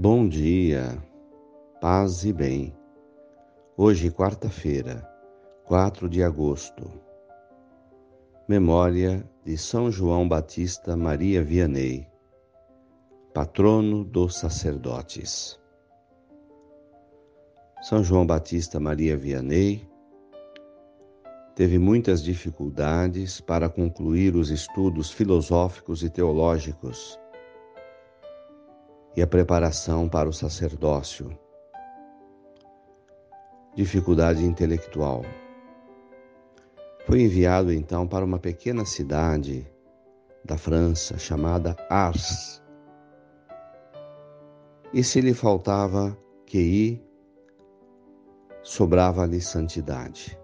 Bom dia, paz e bem. Hoje, quarta-feira, 4 de agosto. Memória de São João Batista Maria Vianney, patrono dos sacerdotes. São João Batista Maria Vianney teve muitas dificuldades para concluir os estudos filosóficos e teológicos e a preparação para o sacerdócio. Dificuldade intelectual. Foi enviado então para uma pequena cidade da França chamada Ars. E se lhe faltava QI, sobrava-lhe santidade.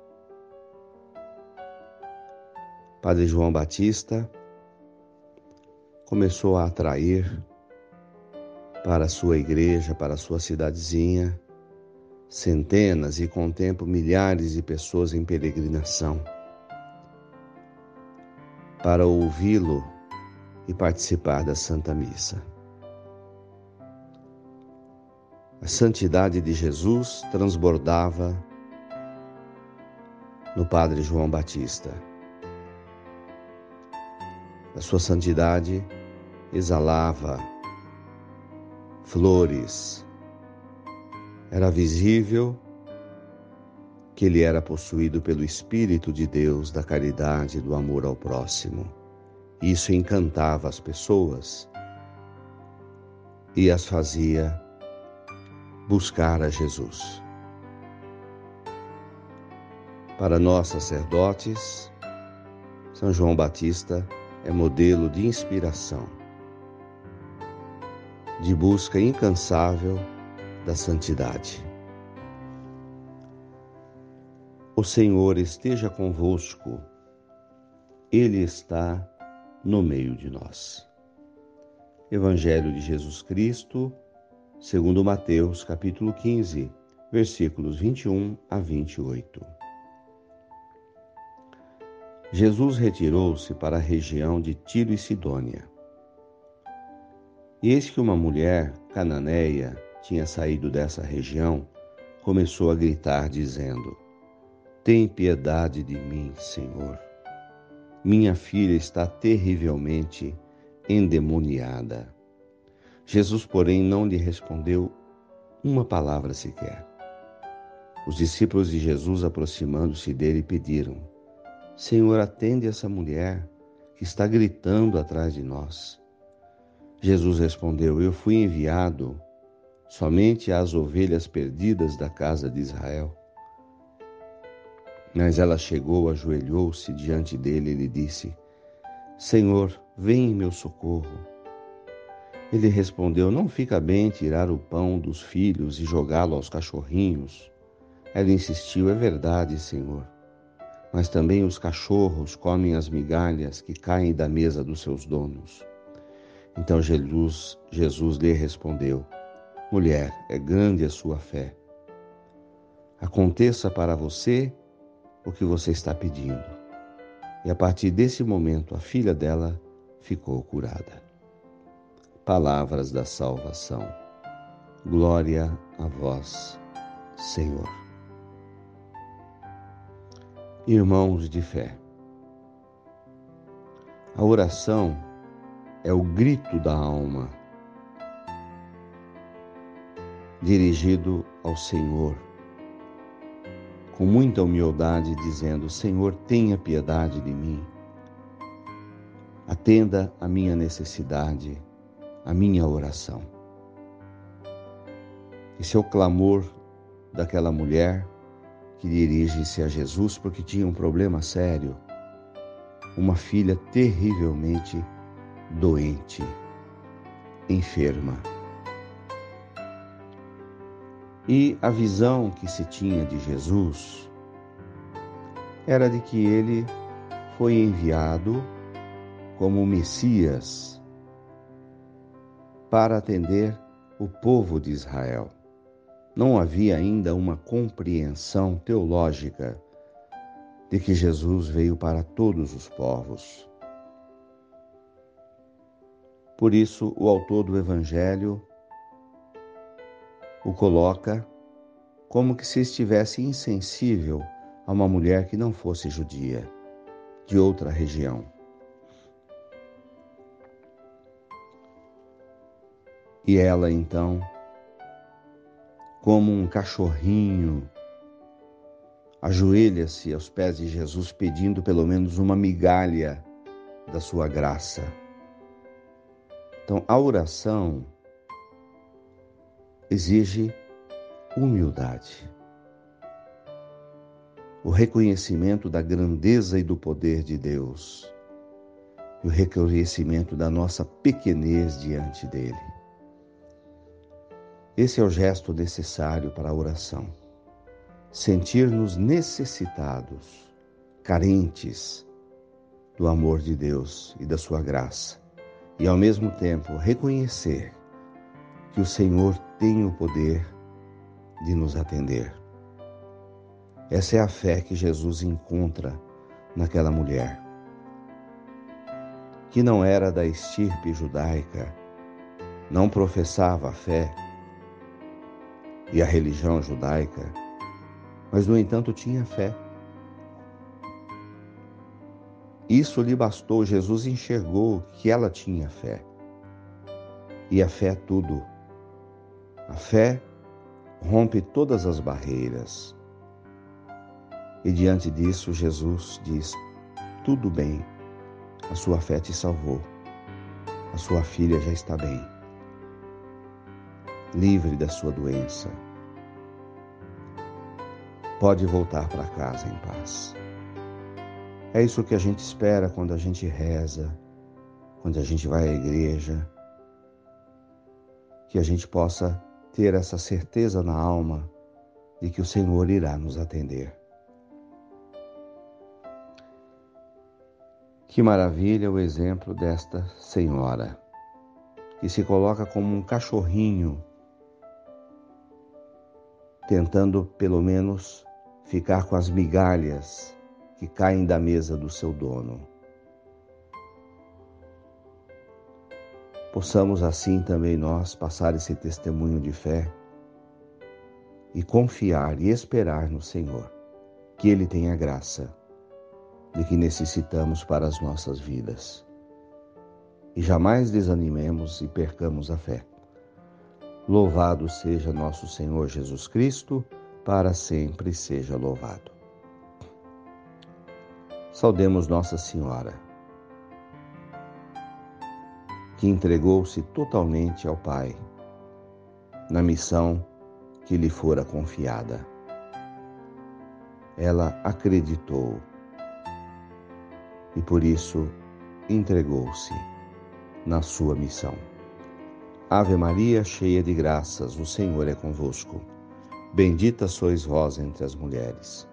Padre João Batista começou a atrair para a sua igreja, para a sua cidadezinha, centenas e com tempo milhares de pessoas em peregrinação para ouvi-lo e participar da Santa Missa. A santidade de Jesus transbordava no Padre João Batista. A sua santidade exalava flores. Era visível que ele era possuído pelo Espírito de Deus, da caridade e do amor ao próximo. Isso encantava as pessoas e as fazia buscar a Jesus. Para nós sacerdotes, São João Batista é modelo de inspiração de busca incansável da santidade. O Senhor esteja convosco, Ele está no meio de nós. Evangelho de Jesus Cristo, segundo Mateus, capítulo 15, versículos 21 a 28. Jesus retirou-se para a região de Tiro e Sidônia. Eis que uma mulher cananeia tinha saído dessa região, começou a gritar, dizendo: Tem piedade de mim, Senhor. Minha filha está terrivelmente endemoniada. Jesus, porém, não lhe respondeu uma palavra sequer. Os discípulos de Jesus, aproximando-se dele, pediram: Senhor, atende essa mulher que está gritando atrás de nós. Jesus respondeu: Eu fui enviado somente às ovelhas perdidas da casa de Israel. Mas ela chegou, ajoelhou-se diante dele e lhe disse: Senhor, vem em meu socorro. Ele respondeu: Não fica bem tirar o pão dos filhos e jogá-lo aos cachorrinhos. Ela insistiu: É verdade, Senhor. Mas também os cachorros comem as migalhas que caem da mesa dos seus donos. Então Jesus, Jesus lhe respondeu: Mulher, é grande a sua fé. Aconteça para você o que você está pedindo. E a partir desse momento, a filha dela ficou curada. Palavras da salvação. Glória a vós, Senhor. Irmãos de fé, a oração é o grito da alma, dirigido ao Senhor, com muita humildade, dizendo: Senhor, tenha piedade de mim, atenda a minha necessidade, a minha oração. Esse é o clamor daquela mulher que dirige-se a Jesus porque tinha um problema sério, uma filha terrivelmente doente, enferma. E a visão que se tinha de Jesus era de que ele foi enviado como Messias para atender o povo de Israel. Não havia ainda uma compreensão teológica de que Jesus veio para todos os povos. Por isso, o autor do Evangelho o coloca como que se estivesse insensível a uma mulher que não fosse judia, de outra região. E ela então, como um cachorrinho, ajoelha-se aos pés de Jesus pedindo pelo menos uma migalha da sua graça. Então, a oração exige humildade, o reconhecimento da grandeza e do poder de Deus, e o reconhecimento da nossa pequenez diante dele. Esse é o gesto necessário para a oração. Sentir-nos necessitados, carentes do amor de Deus e da sua graça, e ao mesmo tempo reconhecer que o Senhor tem o poder de nos atender. Essa é a fé que Jesus encontra naquela mulher, que não era da estirpe judaica, não professava a fé e a religião judaica, mas no entanto tinha fé. Isso lhe bastou, Jesus enxergou que ela tinha fé. E a fé é tudo. A fé rompe todas as barreiras. E diante disso, Jesus diz: Tudo bem, a sua fé te salvou, a sua filha já está bem, livre da sua doença. Pode voltar para casa em paz. É isso que a gente espera quando a gente reza, quando a gente vai à igreja, que a gente possa ter essa certeza na alma de que o Senhor irá nos atender. Que maravilha o exemplo desta senhora, que se coloca como um cachorrinho, tentando pelo menos ficar com as migalhas que caem da mesa do seu dono. Possamos assim também nós passar esse testemunho de fé e confiar e esperar no Senhor, que Ele tenha graça de que necessitamos para as nossas vidas. E jamais desanimemos e percamos a fé. Louvado seja nosso Senhor Jesus Cristo, para sempre seja louvado. Saudemos Nossa Senhora que entregou-se totalmente ao Pai na missão que lhe fora confiada. Ela acreditou e por isso entregou-se na sua missão. Ave Maria, cheia de graças, o Senhor é convosco. Bendita sois vós entre as mulheres.